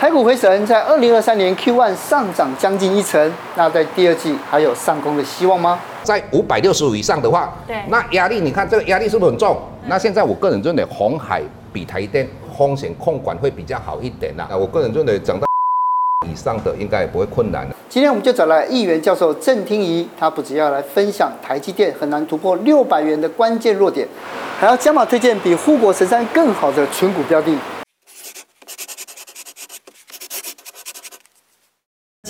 台股回神，在二零二三年 Q1 上涨将近一成，那在第二季还有上攻的希望吗？在五百六十五以上的话，对，那压力你看这个压力是不是很重？嗯、那现在我个人认为红海比台电风险控管会比较好一点啦、啊我个人认为涨到以上的应该也不会困难的。今天我们就找来议员教授郑听仪，他不只要来分享台积电很难突破六百元的关键弱点，还要加码推荐比护国神山更好的存股标的。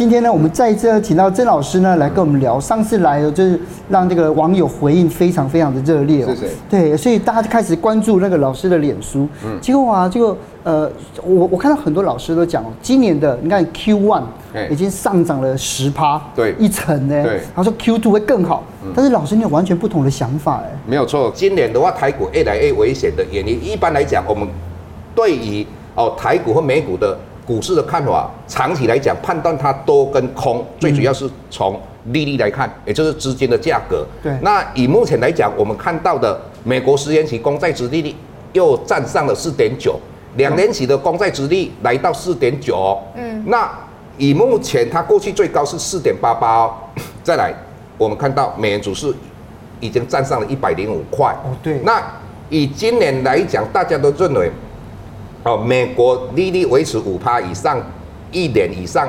今天呢，我们再一次请到曾老师呢来跟我们聊。上次来了就是让这个网友回应非常非常的热烈哦。对，所以大家就开始关注那个老师的脸书。嗯。结果啊，这个呃，我我看到很多老师都讲，今年的你看 Q one 已经上涨了十趴，对，一层呢。对。然后说 Q two 会更好，但是老师你有完全不同的想法哎。没有错，今年的话台股越来越危险的原因，一般来讲，我们对于哦台股和美股的。股市的看法，长期来讲判断它多跟空，最主要是从利率来看，也就是资金的价格。对。那以目前来讲，我们看到的美国十年期公债殖利率又站上了四点九，两年期的公债殖利率来到四点九。嗯。那以目前它过去最高是四点八八哦。再来，我们看到美元指数已经站上了一百零五块。哦，对。那以今年来讲，大家都认为。哦，美国利率维持五趴以上，一年以上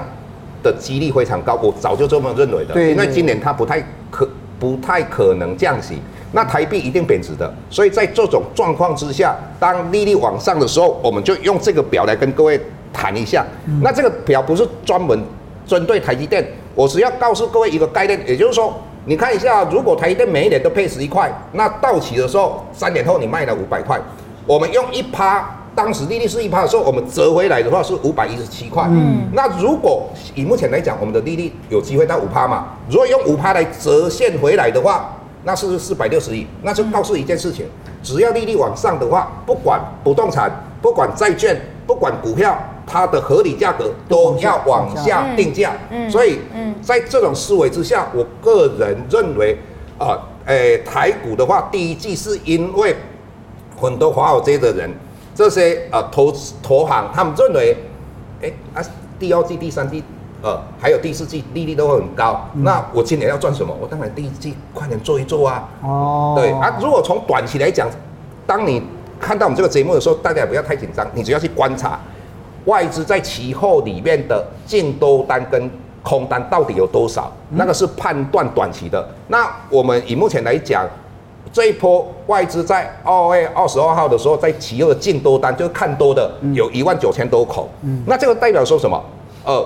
的几率非常高，我早就这么认为的。对，因为今年它不太可不太可能降息，那台币一定贬值的。所以在这种状况之下，当利率往上的时候，我们就用这个表来跟各位谈一下。嗯、那这个表不是专门针对台积电，我只要告诉各位一个概念，也就是说，你看一下，如果台积电每一年都配十一块，那到期的时候，三年后你卖了五百块，我们用一趴。当时利率是一趴的时候，我们折回来的话是五百一十七块。嗯，那如果以目前来讲，我们的利率有机会到五趴嘛？如果用五趴来折现回来的话，那是四百六十亿。那就告诉一件事情：只要利率往上的话，不管不动产、不管债券、不管股票，它的合理价格都要往下定价。嗯，所以，在这种思维之下，我个人认为，啊，诶，台股的话，第一季是因为很多华尔街的人。这些呃投资投行，他们认为，哎啊，第二季、第三季，呃，还有第四季利率都会很高。嗯、那我今年要赚什么？我当然第一季快点做一做啊。哦。对啊，如果从短期来讲，当你看到我们这个节目的时候，大家也不要太紧张，你只要去观察外资在期货里面的净多单跟空单到底有多少，嗯、那个是判断短期的。那我们以目前来讲。这一波外资在二月二十二号的时候，在期货的净多单，就是看多的有一万九千多口。嗯，那这个代表说什么？呃，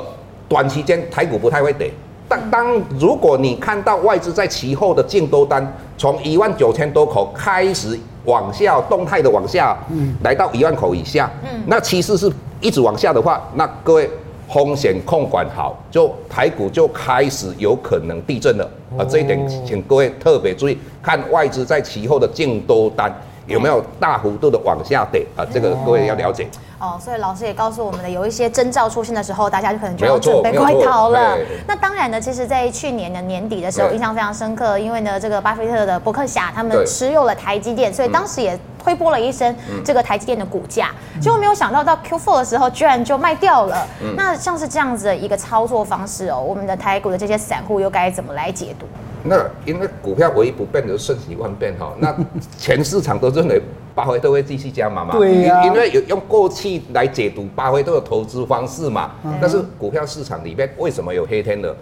短期间台股不太会跌。但当如果你看到外资在期后的净多单从一万九千多口开始往下动态的往下，嗯，来到一万口以下，嗯，那趋势是一直往下的话，那各位。风险控管好，就台股就开始有可能地震了啊！这一点请各位特别注意，看外资在其后的净多单有没有大幅度的往下跌啊！这个各位要了解。哦，所以老师也告诉我们的，有一些征兆出现的时候，大家就可能就要准备快逃了。那当然呢，其实，在去年的年底的时候，印象非常深刻，因为呢，这个巴菲特的伯克夏他们持有了台积电，所以当时也推波了一声这个台积电的股价。结果没有想到，到 Q4 的时候，居然就卖掉了。那像是这样子的一个操作方式哦，我们的台股的这些散户又该怎么来解读？那因为股票唯一不变的是瞬息万变哈，那全市场都认为巴菲特会继续加码嘛？对呀、啊，因为有用过去来解读巴菲特的投资方式嘛。嗯、但是股票市场里面为什么有黑天鹅？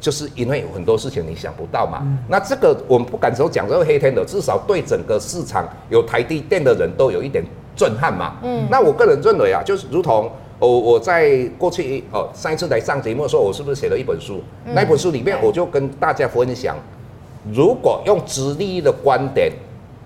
就是因为有很多事情你想不到嘛。嗯、那这个我们不敢说讲这个黑天鹅，至少对整个市场有台积电的人都有一点震撼嘛。嗯，那我个人认为啊，就是如同。我我在过去哦，上一次来上节目的时候，我是不是写了一本书？嗯、那本书里面我就跟大家分享，如果用殖利率的观点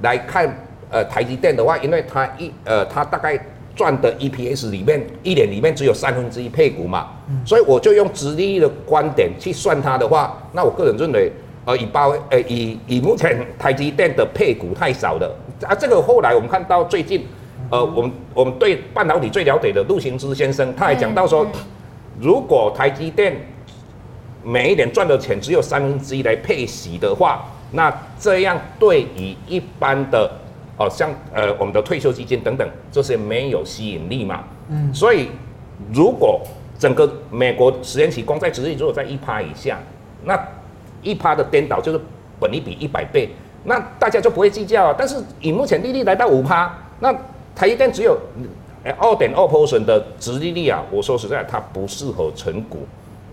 来看，呃，台积电的话，因为它一呃，它大概赚的 EPS 里面一年里面只有三分之一配股嘛，嗯、所以我就用殖利率的观点去算它的话，那我个人认为，呃，以包呃以以目前台积电的配股太少了啊，这个后来我们看到最近。呃，我们我们对半导体最了解的陆行之先生，他还讲到说，如果台积电每一年赚的钱只有三分之一来配息的话，那这样对于一般的哦，像呃我们的退休基金等等这些没有吸引力嘛。嗯，所以如果整个美国十年期公债殖利率如果在一趴以下，那一趴的颠倒就是本利比一百倍，那大家就不会计较啊。但是以目前利率来到五趴，那台积电只有二点二 percent 的殖利率啊，我说实在，它不适合成股。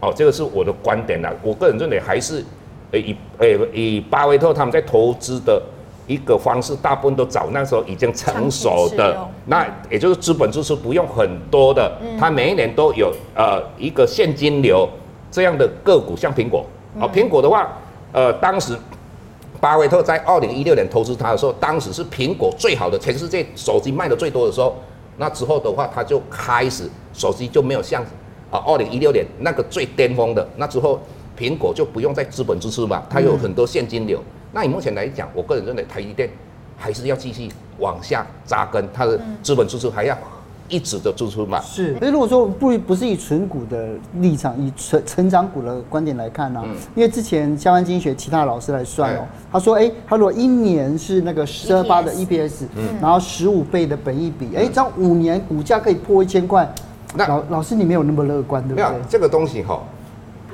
哦，这个是我的观点啦。我个人认为还是以诶以巴菲特他们在投资的一个方式，大部分都找那时候已经成熟的，那也就是资本支出不用很多的，它每一年都有呃一个现金流这样的个股，像苹果。哦，苹果的话，呃，当时巴菲特在二零一六年投资它的时候，当时是苹果最好的，全世界手机卖的最多的时候。那之后的话，它就开始手机就没有像啊二零一六年那个最巅峰的。那之后苹果就不用再资本支持嘛，它有很多现金流。那以目前来讲，我个人认为台积电还是要继续往下扎根，它的资本支出还要一直的支出嘛。是，所以如果说不不是以纯股的立场，以成成长股的观点来看呢、啊，嗯、因为之前嘉湾经济学其他老师来算哦，嗯、他说，哎、欸，他如果一年是那个十二八的 EPS，嗯，然后十五倍的本益比，哎、欸，这样五年股价可以破一千块，那老老师你没有那么乐观，对不对？没有这个东西哈。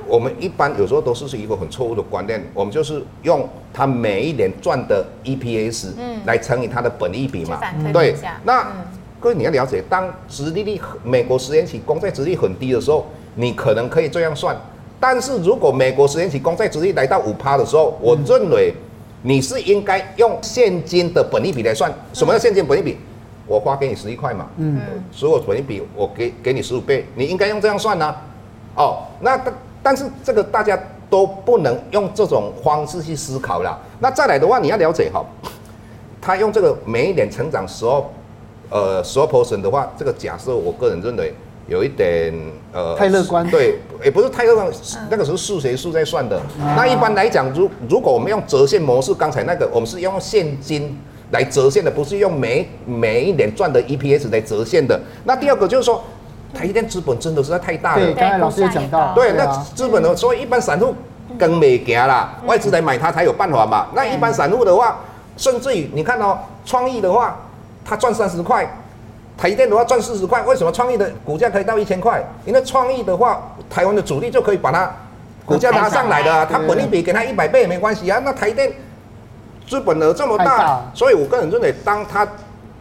我们一般有时候都是是一个很错误的观念，我们就是用它每一年赚的 EPS 来乘以它的本益比嘛。嗯、对，那、嗯、各位你要了解，当殖利率美国十年期公债殖利率很低的时候，你可能可以这样算。但是如果美国十年期公债殖利率来到五趴的时候，我认为你是应该用现金的本利比来算。什么叫现金本利比？我花给你十一块嘛，嗯，所有本利比我给给你十五倍，你应该用这样算呢、啊。哦，那但但是这个大家都不能用这种方式去思考了。那再来的话，你要了解哈，他用这个每一年成长十二，呃，十二 percent 的话，这个假设我个人认为有一点呃太乐观。对，也不是太乐观，那个时候数学数在算的。那一般来讲，如如果我们用折现模式，刚才那个我们是用现金来折现的，不是用每每一年赚的 EPS 来折现的。那第二个就是说。台积电资本真的实在太大了。对，刚才老师也讲到，对，那资本的，所以一般散户跟没行啦，外资来买它才有办法嘛。那一般散户的话，甚至于你看哦，创意的话，它赚三十块，台积电的话赚四十块，为什么创意的股价可以到一千块？因为创意的话，台湾的主力就可以把它股价拉上来的，啊，它本益比给它一百倍也没关系啊。那台电资本额这么大，所以我个人认为，当它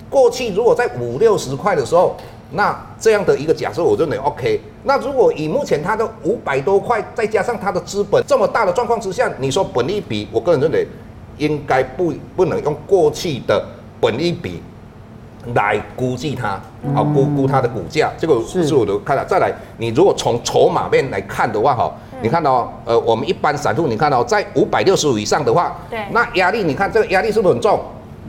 过去如果在五六十块的时候。那这样的一个假设，我认为 OK。那如果以目前它的五百多块，再加上它的资本这么大的状况之下，你说本益比，我个人认为应该不不能用过去的本益比来估计它，好估估它的股价。这个是我的看法。再来，你如果从筹码面来看的话，哈，你看到呃，我们一般散户，你看到在五百六十五以上的话，对，那压力，你看这个压力是不是很重？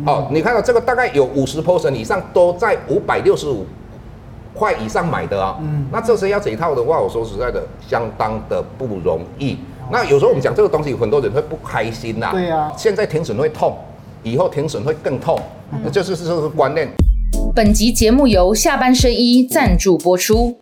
哦，你看到这个大概有五十 percent 以上都在五百六十五。块以上买的啊，嗯，那这些要解套的话，我说实在的，相当的不容易。那有时候我们讲这个东西，很多人会不开心呐。对呀。现在停损会痛，以后停损会更痛，这是这个观念。本集节目由下半身衣赞助播出。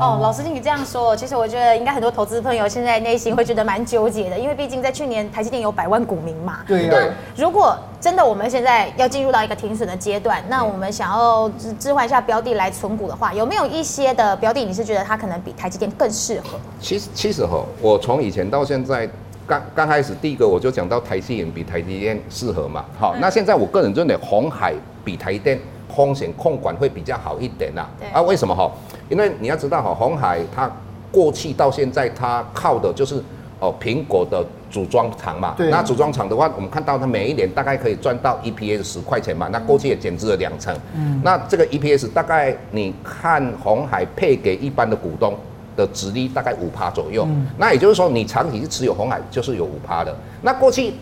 哦，老师听你这样说，其实我觉得应该很多投资朋友现在内心会觉得蛮纠结的，因为毕竟在去年台积电有百万股民嘛。对。那如果真的我们现在要进入到一个停损的阶段，那我们想要置置换一下标的来存股的话，有没有一些的标的你是觉得它可能比台积电更适合？其实其实哈，我从以前到现在，刚刚开始第一个我就讲到台积电比台积电适合嘛。好，嗯、那现在我个人认为红海比台积电风险控管会比较好一点啦。对啊，为什么哈？因为你要知道哈，红海它过去到现在，它靠的就是哦苹果的组装厂嘛。对。那组装厂的话，我们看到它每一年大概可以赚到 EPS 十块钱嘛。那过去也减资了两成。嗯。那这个 EPS 大概你看红海配给一般的股东的殖利大概五趴左右。嗯。那也就是说，你长期是持有红海，就是有五趴的。那过去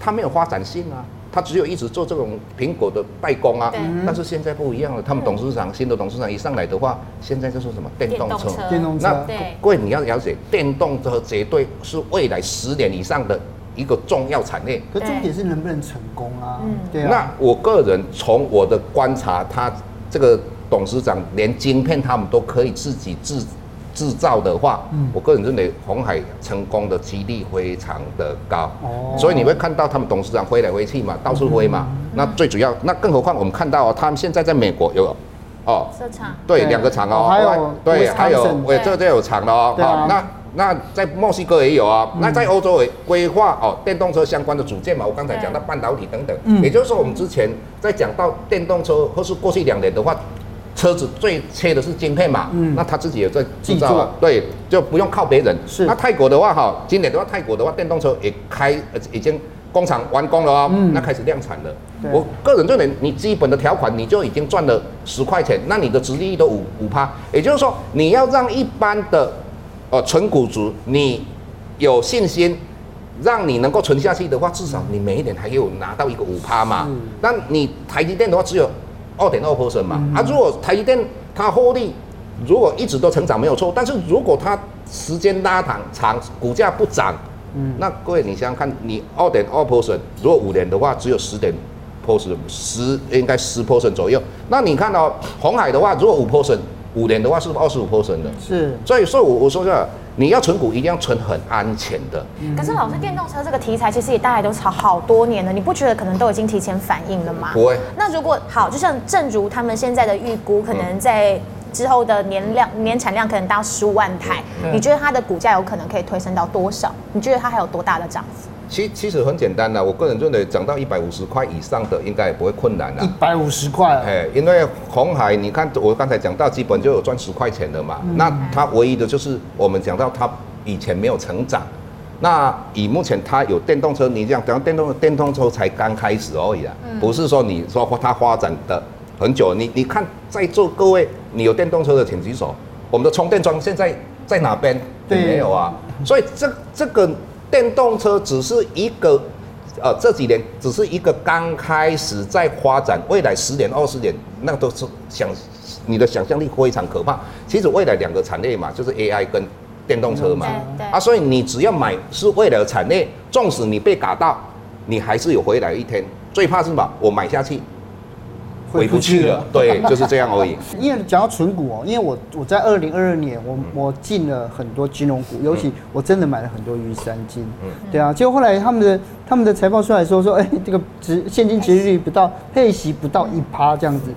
它没有发展性啊。它只有一直做这种苹果的代工啊，但是现在不一样了。他们董事长新的董事长一上来的话，现在就是什么电动车？电动车。那各位你要了解，电动车绝对是未来十年以上的一个重要产业。可重点是能不能成功啊？嗯，对啊。那我个人从我的观察，他这个董事长连晶片他们都可以自己制。制造的话，嗯，我个人认为红海成功的几率非常的高，哦，所以你会看到他们董事长飞来飞去嘛，到处飞嘛。嗯、那最主要，那更何况我们看到他们现在在美国有哦，车厂。对，两个厂哦，还有对，还有，喂，这这有厂的哦，好，那那在墨西哥也有啊，那在欧洲也规划哦，电动车相关的组件嘛，我刚才讲到半导体等等，也就是说我们之前在讲到电动车或是过去两年的话，车子最缺的是晶片嘛，那他自己也在制造啊，对，就不用靠别人。是，那泰国的话哈，今年的话泰国的话电动车也开已经。工厂完工了哦，嗯、那开始量产了。我个人认为，你基本的条款你就已经赚了十块钱，那你的殖利率都五五趴。也就是说，你要让一般的呃纯股族你有信心，让你能够存下去的话，至少你每一年还有拿到一个五趴嘛。嗯、那你台积电的话只有二点二 percent 嘛。嗯、啊，如果台积电它获利如果一直都成长没有错，但是如果它时间拉长长，股价不涨。嗯，那各位，你想想看，你二点二 percent，如果五年的话，只有十点 percent，十应该十 percent 左右。那你看到、哦、鸿海的话，如果五 percent，五年的话是不是二十五 percent 的？是。所以，所以我我说这，你要存股一定要存很安全的。可是老师，电动车这个题材其实也大概都炒好多年了，你不觉得可能都已经提前反应了吗？不会。那如果好，就像正如他们现在的预估，可能在。之后的年量年产量可能到十五万台，嗯、你觉得它的股价有可能可以推升到多少？你觉得它还有多大的涨幅？其其实很简单的，我个人认为涨到一百五十块以上的应该也不会困难了。一百五十块，哎，因为红海，你看我刚才讲到基本就有赚十块钱的嘛，嗯、那它唯一的就是我们讲到它以前没有成长，那以目前它有电动车，你讲讲电动电动车才刚开始而已啊，嗯、不是说你说它发展的。很久，你你看在座各位，你有电动车的请举手。我们的充电桩现在在哪边？对，没有啊。所以这这个电动车只是一个，呃，这几年只是一个刚开始在发展，未来十年、二十年，那都是想你的想象力非常可怕。其实未来两个产业嘛，就是 AI 跟电动车嘛。啊，所以你只要买是未来的产业，纵使你被嘎到，你还是有回来一天。最怕是什么？我买下去。回不去了，对，就是这样而已。因为讲到存股哦，因为我我在二零二二年，我我进了很多金融股，尤其我真的买了很多玉山金，嗯，对啊，结果后来他们的他们的财报出来说说，哎，这个值现金值利率不到，配息不到一趴这样子，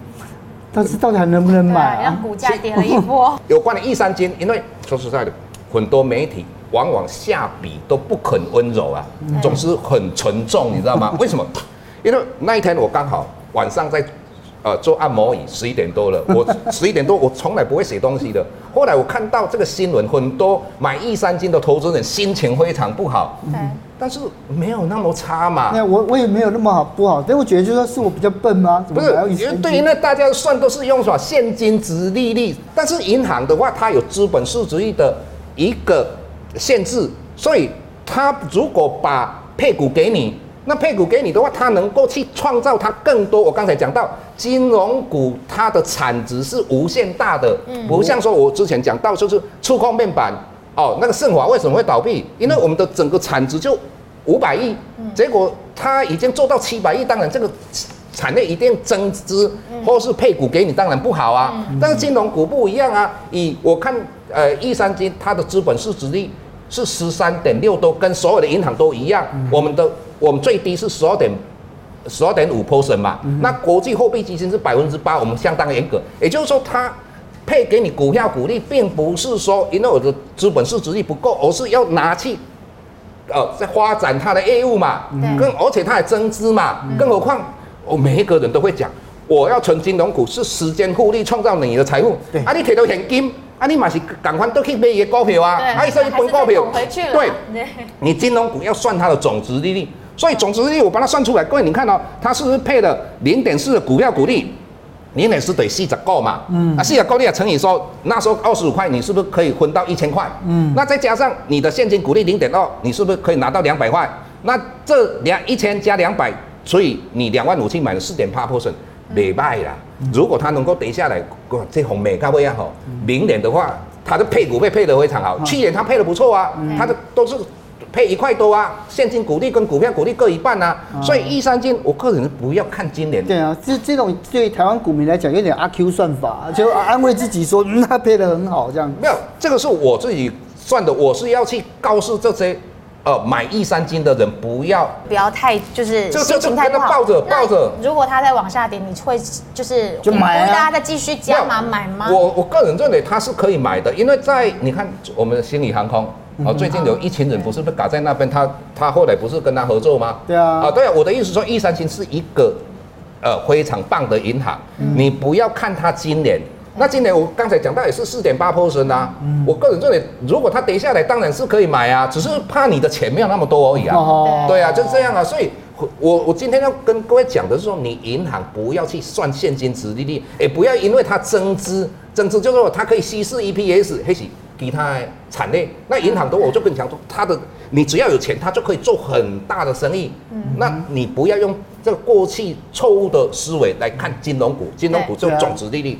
但是到底还能不能买啊？让股价跌了一波。有关的玉山金，因为说实在的，很多媒体往往下笔都不肯温柔啊，总是很沉重，你知道吗？为什么？因为那一天我刚好晚上在。呃，做按摩椅，十一点多了。我十一点多，我从来不会写东西的。后来我看到这个新闻，很多买益三金的投资人心情非常不好。对。但是没有那么差嘛。那我我也没有那么好不好，但我觉得就是说是我比较笨吗？不是，对于那大家算都是用什么现金值利率，但是银行的话，它有资本市值率的一个限制，所以它如果把配股给你。那配股给你的话，它能够去创造它更多。我刚才讲到金融股，它的产值是无限大的，嗯，不像说我之前讲到就是触控面板哦，那个盛华为什么会倒闭？因为我们的整个产值就五百亿，结果它已经做到七百亿，当然这个产业一定增资或是配股给你，当然不好啊。但是金融股不一样啊，以我看呃玉山金它的资本市值率是十三点六多，跟所有的银行都一样，我们的。我们最低是十二点十二点五 percent 嘛，嗯、那国际货币基金是百分之八，我们相当严格。也就是说，它配给你股票股利，并不是说因为我的资本市值率不够，而是要拿去呃在发展它的业务嘛，更而且它还增资嘛，嗯、更何况我每一个人都会讲，我要存金融股是时间复利创造你的财富，对。啊，你提到现金。啊，你嘛是赶快都去买一个股票啊，啊，所以一本股票，对，你金融股要算它的总值利率，所以总值利率我把它算出来，各位你看哦，它是不是配了零点四的股票股利，零点四等于四十个嘛，嗯，啊四十个你也乘以说那时候二十五块，你是不是可以分到一千块？嗯，那再加上你的现金股利零点二，你是不是可以拿到两百块？那这两一千加两百，除以你两万五千买了四点八 percent。没卖啦，如果它能够跌下来，这红美咖位也好，明年的话，它的配股会配得非常好。去年它配得不错啊，它的都是配一块多啊，现金股利跟股票股利各一半啊。所以玉山金，我个人不要看今年。对啊，这这种对台湾股民来讲有点阿 Q 算法，就安慰自己说，那配的很好这样。没有，这个是我自己算的，我是要去告诉这些呃，买一三金的人不要不要太就是就心情太不好，抱着抱着。如果它再往下跌，你会就是就买啊？大家再继续加码买吗？我我个人认为它是可以买的，因为在你看我们的心理航空，哦，最近有一群人不是被搞在那边，他他后来不是跟他合作吗？对啊。啊，对啊，我的意思说一三星是一个呃非常棒的银行，你不要看它今年。那今年我刚才讲到也是四点八 percent 啊，嗯、我个人认为，如果它跌下来，当然是可以买啊，只是怕你的钱没有那么多而已啊。哦、对啊，就是这样啊。所以我我今天要跟各位讲的是说，你银行不要去算现金殖利率，也不要因为它增资，增资就是说它可以稀释 EPS，还是其他产业。那银行的我就跟你讲说，它的你只要有钱，它就可以做很大的生意。嗯，那你不要用这个过去错误的思维来看金融股，金融股就种植利率。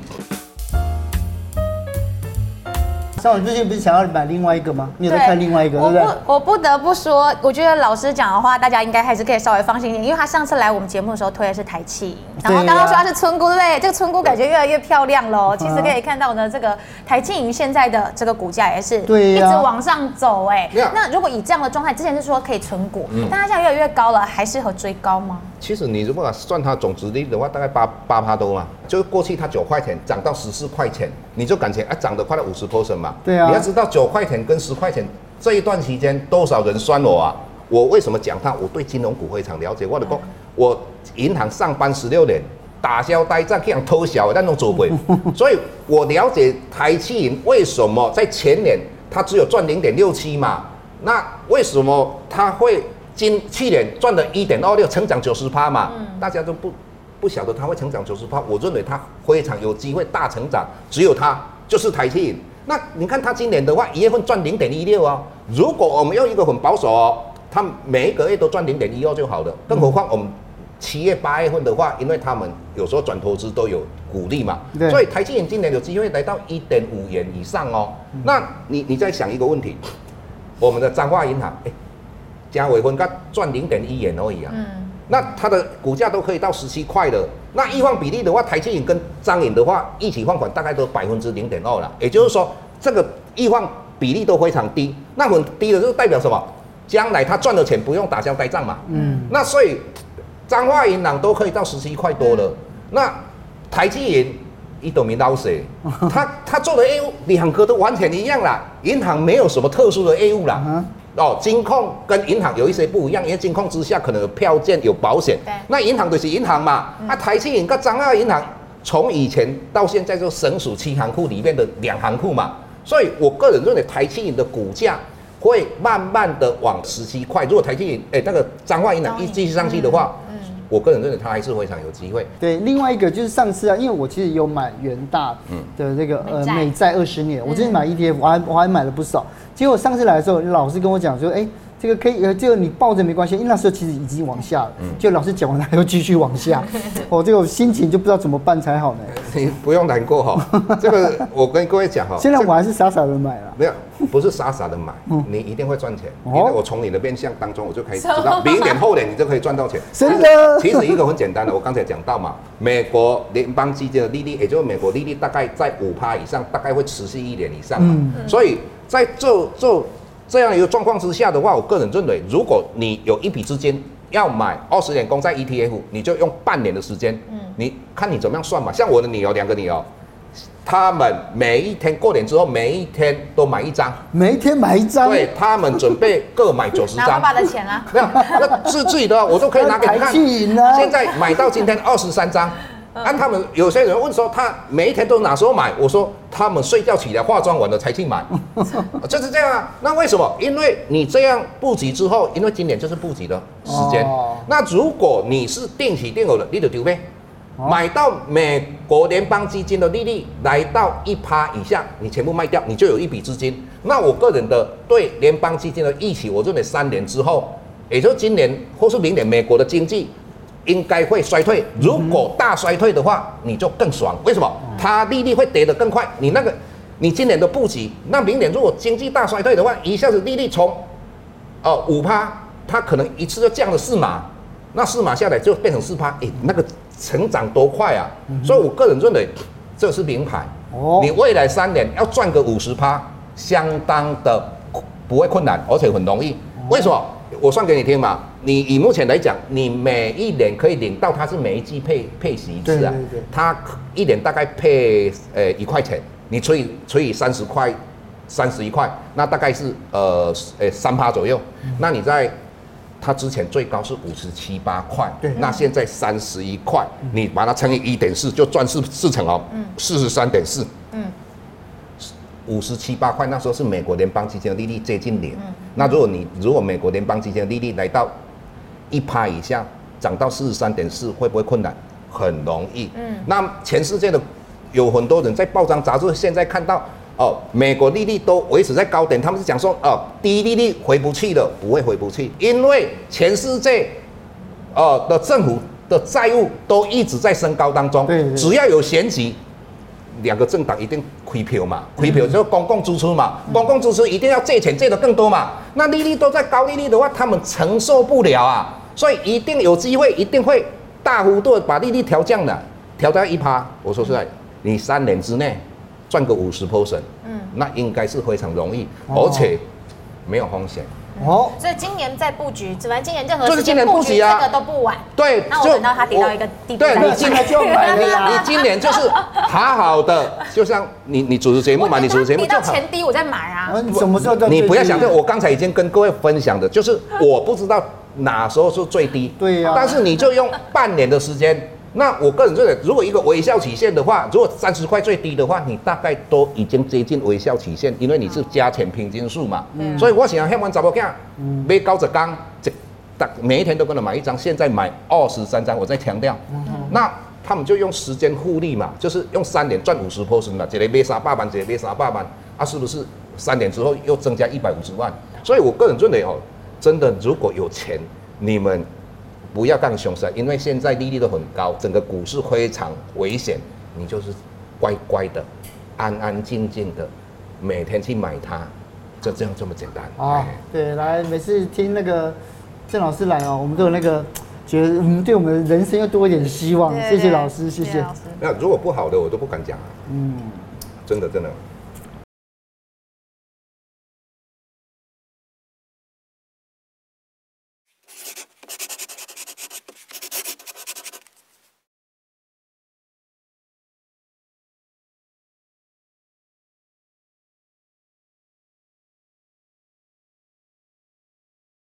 像我最近不是想要买另外一个吗？你有在看另外一个，对不对？我我不得不说，我觉得老师讲的话，大家应该还是可以稍微放心一点，因为他上次来我们节目的时候推的是台企，然后刚刚说他是村姑，对不对？这个村姑感觉越来越漂亮了。其实可以看到呢，这个台企银现在的这个股价也是一直往上走，哎。那如果以这样的状态，之前是说可以存股，但它现在越来越高了，还适合追高吗？其实你如果算它总值率的话，大概八八趴多嘛，就是过去它九块钱涨到十四块钱，你就感觉啊涨得快了五十 percent 嘛。对啊。你要知道九块钱跟十块钱这一段期间多少人酸我啊？我为什么讲它？我对金融股非常了解。我的工，我银行上班十六年，打消呆账这样偷小的那种做鬼，所以我了解台企银为什么在前年它只有赚零点六七嘛？那为什么它会？今去年赚了一点二六，成长九十趴嘛，嗯、大家都不不晓得它会成长九十趴。我认为它非常有机会大成长，只有它就是台积。那你看它今年的话，一月份赚零点一六啊。如果我们用一个很保守哦，它每一个月都赚零点一二就好了。更何况我们七月八月份的话，因为他们有时候转投资都有鼓励嘛，所以台积今年有机会来到一点五元以上哦。嗯、那你你再想一个问题，我们的彰化银行，欸加尾分，他赚零点一元而已啊。嗯。那它的股价都可以到十七块了。那易放比例的话，台积银跟张颖的话，一起放款大概都百分之零点二了。也就是说，这个易放比例都非常低。那很低的就代表什么？将来他赚的钱不用打消呆账嘛。嗯。那所以彰化银行都可以到十七块多了。嗯、那台积银一都没捞水？他他做的业务两个都完全一样啦。银行没有什么特殊的业务啦。嗯哦，金控跟银行有一些不一样，因为金控之下可能有票券、有保险。对。那银行就是银行嘛，那、嗯啊、台企银跟彰化银行从以前到现在就省属七行库里面的两行库嘛，所以我个人认为台企银的股价会慢慢的往十七块。如果台企银哎那个彰化银行一继续上去的话。嗯我个人认为它还是非常有机会。对，另外一个就是上次啊，因为我其实有买元大的这个呃美债二十年，我之前买 ETF，我还我还买了不少。结果上次来的时候，老师跟我讲说，哎。这个可以，呃，这个你抱着没关系，因为那时候其实已经往下了。嗯。就老师讲完了，还要继续往下。我 这个心情就不知道怎么办才好呢。你不用难过哈，这个我跟各位讲哈。现在我还是傻傻的买了。没有，不是傻傻的买，你一定会赚钱。因为我从你的面相当中，我就可以知道，明年后年你就可以赚到钱。真的。其实一个很简单的，我刚才讲到嘛，美国联邦基金的利率，也就是美国利率大概在五趴以上，大概会持续一年以上嘛。嗯。所以在这这。这样一个状况之下的话，我个人认为，如果你有一笔资金要买二十年公债 ETF，你就用半年的时间，嗯，你看你怎么样算嘛？像我的女儿两个女儿，他们每一天过年之后，每一天都买一张，每一天买一张，对，他们准备各买九十张。拿爸爸的钱啊？没有，那是自己的，我都可以拿给你看。现在买到今天二十三张。按他们有些人问说，他每一天都哪时候买？我说他们睡觉起来化妆完了才去买，就是这样啊。那为什么？因为你这样布局之后，因为今年就是布局的时间。哦、那如果你是定期定额的，你就丢呗。哦、买到美国联邦基金的利率来到一趴以下，你全部卖掉，你就有一笔资金。那我个人的对联邦基金的预期，我认为三年之后，也就是今年或是明年，美国的经济。应该会衰退，如果大衰退的话，你就更爽。为什么？它利率会跌得更快。你那个，你今年的布局，那明年如果经济大衰退的话，一下子利率从，哦五趴，它可能一次就降了四码，那四码下来就变成四趴，诶，那个成长多快啊！所以我个人认为，这是名牌。哦，你未来三年要赚个五十趴，相当的不会困难，而且很容易。为什么？我算给你听嘛。你以目前来讲，你每一年可以领到，它是每一季配配息一次啊。对对对。它一年大概配呃一块钱，你除以除以三十块，三十一块，那大概是呃呃三趴左右。嗯、那你在它之前最高是五十七八块，对。那现在三十一块，嗯、你把它乘以一点四，就赚四四成哦。嗯。四十三点四。嗯。五十七八块，那时候是美国联邦基金的利率接近零。嗯。那如果你如果美国联邦基金的利率来到一趴以下，涨到四十三点四，会不会困难？很容易。嗯。那全世界的有很多人在报章杂志现在看到哦，美国利率都维持在高点，他们是讲说哦，低利率回不去了，不会回不去，因为全世界哦的政府的债务都一直在升高当中。只要有选举。两个政党一定亏票嘛，亏票就是公共支出嘛，嗯、公共支出一定要借钱借得更多嘛。那利率都在高利率的话，他们承受不了啊，所以一定有机会，一定会大幅度把利率调降的，调到一趴。我说实在，你三年之内赚个五十 percent，嗯，那应该是非常容易，而且没有风险。哦，所以今年在布局，反正今年任何时间布局这个都不晚。对，那我等到它跌到一个地步，对，你今年就买了呀。你今年就是好好的，就像你你主持节目嘛，你主持节目就好。跌到前低我再买啊。什么时候？你不要想，这我刚才已经跟各位分享的，就是我不知道哪时候是最低。对呀。但是你就用半年的时间。那我个人认为，如果一个微笑曲线的话，如果三十块最低的话，你大概都已经接近微笑曲线，因为你是加权平均数嘛。嗯。所以我想，希望怎么讲？嗯。买高则刚，这每一天都跟他买一张，现在买二十三张，我再强调。嗯。那他们就用时间复利嘛，就是用三年赚五十 percent 嘛，这里买三百万，这里买三百万，啊，是不是三年之后又增加一百五十万？所以我个人认为哦，真的如果有钱，你们。不要干熊市，因为现在利率都很高，整个股市非常危险。你就是乖乖的、安安静静的，每天去买它，就这样这么简单。哦，对，来，每次听那个郑老师来哦，我们都有那个觉得，嗯，对我们人生又多一点希望。谢谢老师，谢谢。那如果不好的，我都不敢讲。嗯，真的，真的。